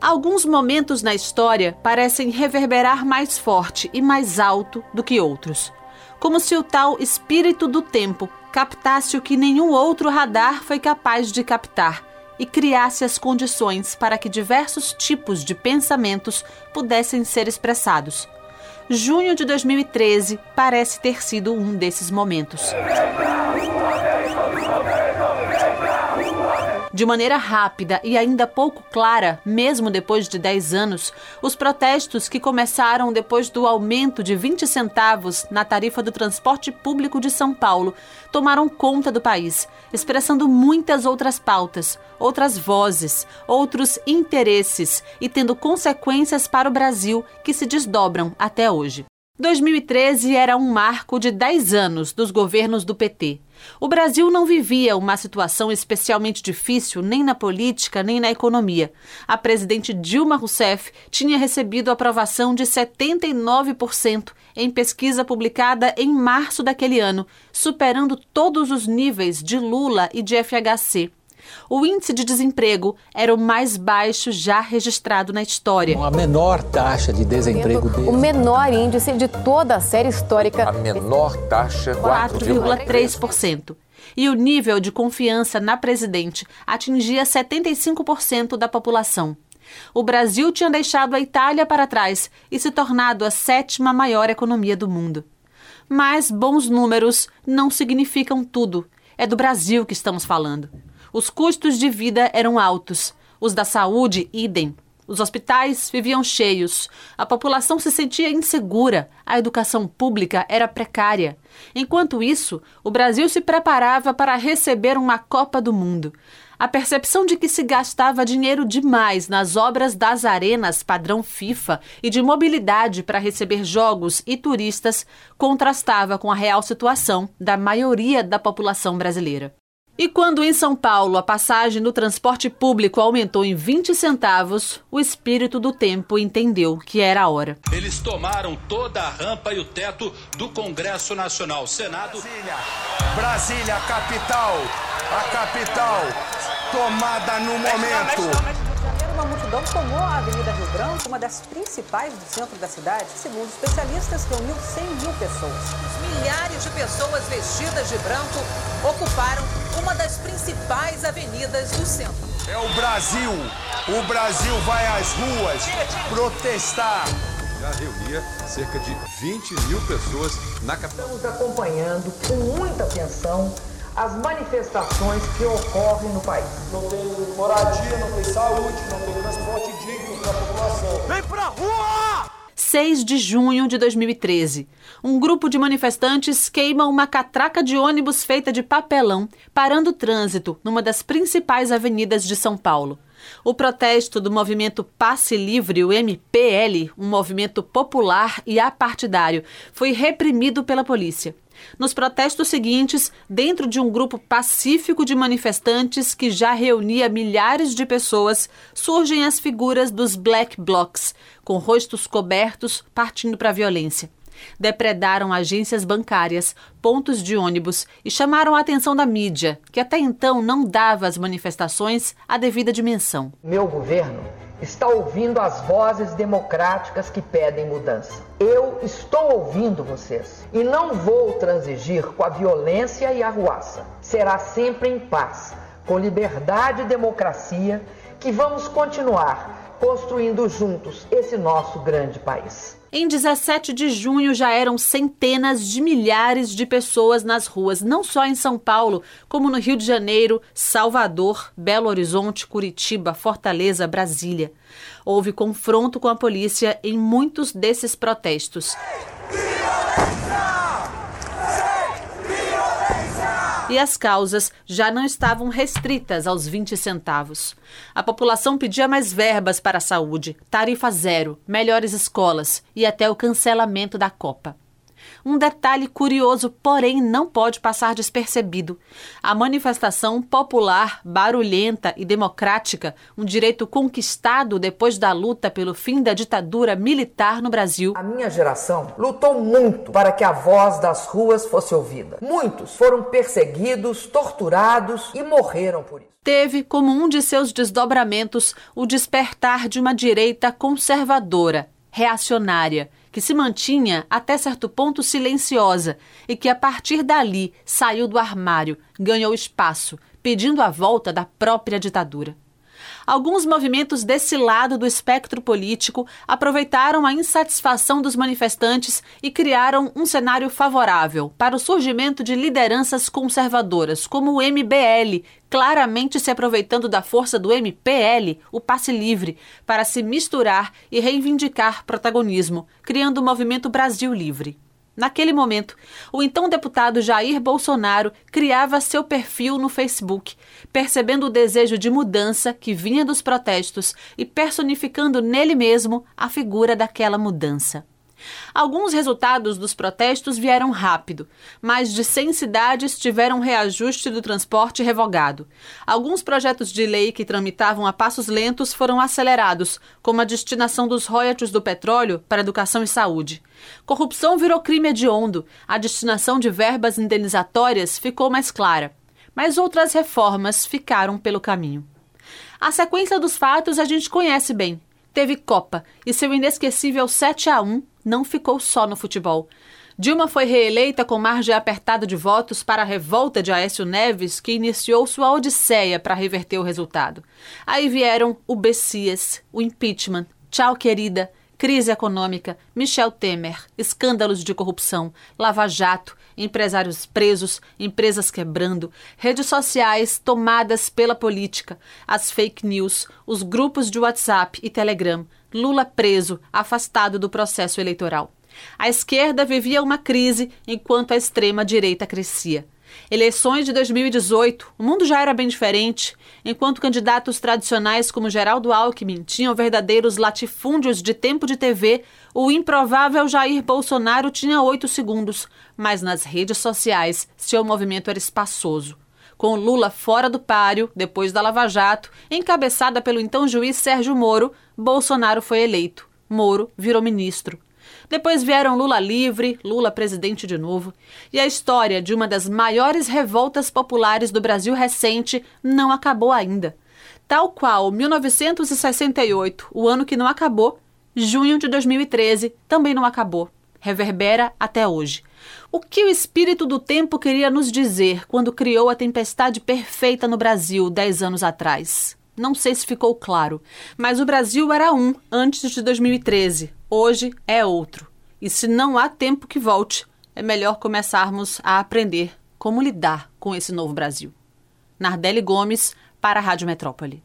Alguns momentos na história parecem reverberar mais forte e mais alto do que outros. Como se o tal espírito do tempo captasse o que nenhum outro radar foi capaz de captar e criasse as condições para que diversos tipos de pensamentos pudessem ser expressados. Junho de 2013 parece ter sido um desses momentos. De maneira rápida e ainda pouco clara, mesmo depois de 10 anos, os protestos que começaram depois do aumento de 20 centavos na tarifa do transporte público de São Paulo tomaram conta do país, expressando muitas outras pautas, outras vozes, outros interesses e tendo consequências para o Brasil que se desdobram até hoje. 2013 era um marco de 10 anos dos governos do PT. O Brasil não vivia uma situação especialmente difícil nem na política nem na economia. A presidente Dilma Rousseff tinha recebido aprovação de 79% em pesquisa publicada em março daquele ano, superando todos os níveis de Lula e de FHC. O índice de desemprego era o mais baixo já registrado na história. A menor taxa de desemprego dele. O menor índice de toda a série histórica. A menor taxa, 4,3%. E o nível de confiança na presidente atingia 75% da população. O Brasil tinha deixado a Itália para trás e se tornado a sétima maior economia do mundo. Mas bons números não significam tudo. É do Brasil que estamos falando. Os custos de vida eram altos, os da saúde, idem. Os hospitais viviam cheios, a população se sentia insegura, a educação pública era precária. Enquanto isso, o Brasil se preparava para receber uma Copa do Mundo. A percepção de que se gastava dinheiro demais nas obras das arenas padrão FIFA e de mobilidade para receber jogos e turistas contrastava com a real situação da maioria da população brasileira. E quando em São Paulo a passagem no transporte público aumentou em 20 centavos, o espírito do tempo entendeu que era a hora. Eles tomaram toda a rampa e o teto do Congresso Nacional, Senado. Brasília, Brasília, a capital, a capital, tomada no momento uma multidão tomou a Avenida Rio Branco, uma das principais do centro da cidade. Segundo especialistas, reuniu 100 mil pessoas. Milhares de pessoas vestidas de branco ocuparam uma das principais avenidas do centro. É o Brasil. O Brasil vai às ruas protestar. Já reunia cerca de 20 mil pessoas na capital. Estamos acompanhando com muita atenção as manifestações que ocorrem no país. Não tem moradia, não tem saúde, não tem transporte digno para a população. Vem pra rua! 6 de junho de 2013. Um grupo de manifestantes queima uma catraca de ônibus feita de papelão, parando o trânsito numa das principais avenidas de São Paulo. O protesto do movimento Passe Livre, o MPL, um movimento popular e apartidário, foi reprimido pela polícia. Nos protestos seguintes, dentro de um grupo pacífico de manifestantes que já reunia milhares de pessoas, surgem as figuras dos Black Blocs, com rostos cobertos, partindo para a violência. Depredaram agências bancárias, pontos de ônibus e chamaram a atenção da mídia, que até então não dava às manifestações a devida dimensão. Meu governo está ouvindo as vozes democráticas que pedem mudança. Eu estou ouvindo vocês e não vou transigir com a violência e a ruaça. Será sempre em paz, com liberdade e democracia, que vamos continuar construindo juntos esse nosso grande país. Em 17 de junho já eram centenas de milhares de pessoas nas ruas, não só em São Paulo, como no Rio de Janeiro, Salvador, Belo Horizonte, Curitiba, Fortaleza, Brasília. Houve confronto com a polícia em muitos desses protestos. E as causas já não estavam restritas aos 20 centavos. A população pedia mais verbas para a saúde, tarifa zero, melhores escolas e até o cancelamento da Copa. Um detalhe curioso, porém, não pode passar despercebido. A manifestação popular, barulhenta e democrática, um direito conquistado depois da luta pelo fim da ditadura militar no Brasil. A minha geração lutou muito para que a voz das ruas fosse ouvida. Muitos foram perseguidos, torturados e morreram por isso teve como um de seus desdobramentos o despertar de uma direita conservadora, reacionária, que se mantinha até certo ponto silenciosa e que a partir dali saiu do armário, ganhou espaço, pedindo a volta da própria ditadura. Alguns movimentos desse lado do espectro político aproveitaram a insatisfação dos manifestantes e criaram um cenário favorável para o surgimento de lideranças conservadoras, como o MBL, claramente se aproveitando da força do MPL, o passe livre, para se misturar e reivindicar protagonismo, criando o movimento Brasil Livre. Naquele momento, o então deputado Jair Bolsonaro criava seu perfil no Facebook, percebendo o desejo de mudança que vinha dos protestos e personificando nele mesmo a figura daquela mudança. Alguns resultados dos protestos vieram rápido. Mais de 100 cidades tiveram reajuste do transporte revogado. Alguns projetos de lei que tramitavam a passos lentos foram acelerados, como a destinação dos royalties do petróleo para educação e saúde. Corrupção virou crime hediondo. A destinação de verbas indenizatórias ficou mais clara. Mas outras reformas ficaram pelo caminho. A sequência dos fatos a gente conhece bem. Teve Copa e seu inesquecível 7 a 1 não ficou só no futebol. Dilma foi reeleita com margem apertada de votos para a revolta de Aécio Neves, que iniciou sua odisseia para reverter o resultado. Aí vieram o Bessias, o impeachment, tchau querida, crise econômica, Michel Temer, escândalos de corrupção, lava-jato, empresários presos, empresas quebrando, redes sociais tomadas pela política, as fake news, os grupos de WhatsApp e Telegram, Lula preso, afastado do processo eleitoral. A esquerda vivia uma crise enquanto a extrema-direita crescia. Eleições de 2018, o mundo já era bem diferente. Enquanto candidatos tradicionais como Geraldo Alckmin tinham verdadeiros latifúndios de tempo de TV, o improvável Jair Bolsonaro tinha oito segundos. Mas nas redes sociais, seu movimento era espaçoso com Lula fora do páreo, depois da Lava Jato, encabeçada pelo então juiz Sérgio Moro, Bolsonaro foi eleito. Moro virou ministro. Depois vieram Lula livre, Lula presidente de novo, e a história de uma das maiores revoltas populares do Brasil recente não acabou ainda. Tal qual 1968, o ano que não acabou, junho de 2013 também não acabou. Reverbera até hoje. O que o espírito do tempo queria nos dizer quando criou a tempestade perfeita no Brasil dez anos atrás? Não sei se ficou claro, mas o Brasil era um antes de 2013. Hoje é outro. E se não há tempo que volte, é melhor começarmos a aprender como lidar com esse novo Brasil. Nardelli Gomes, para a Rádio Metrópole.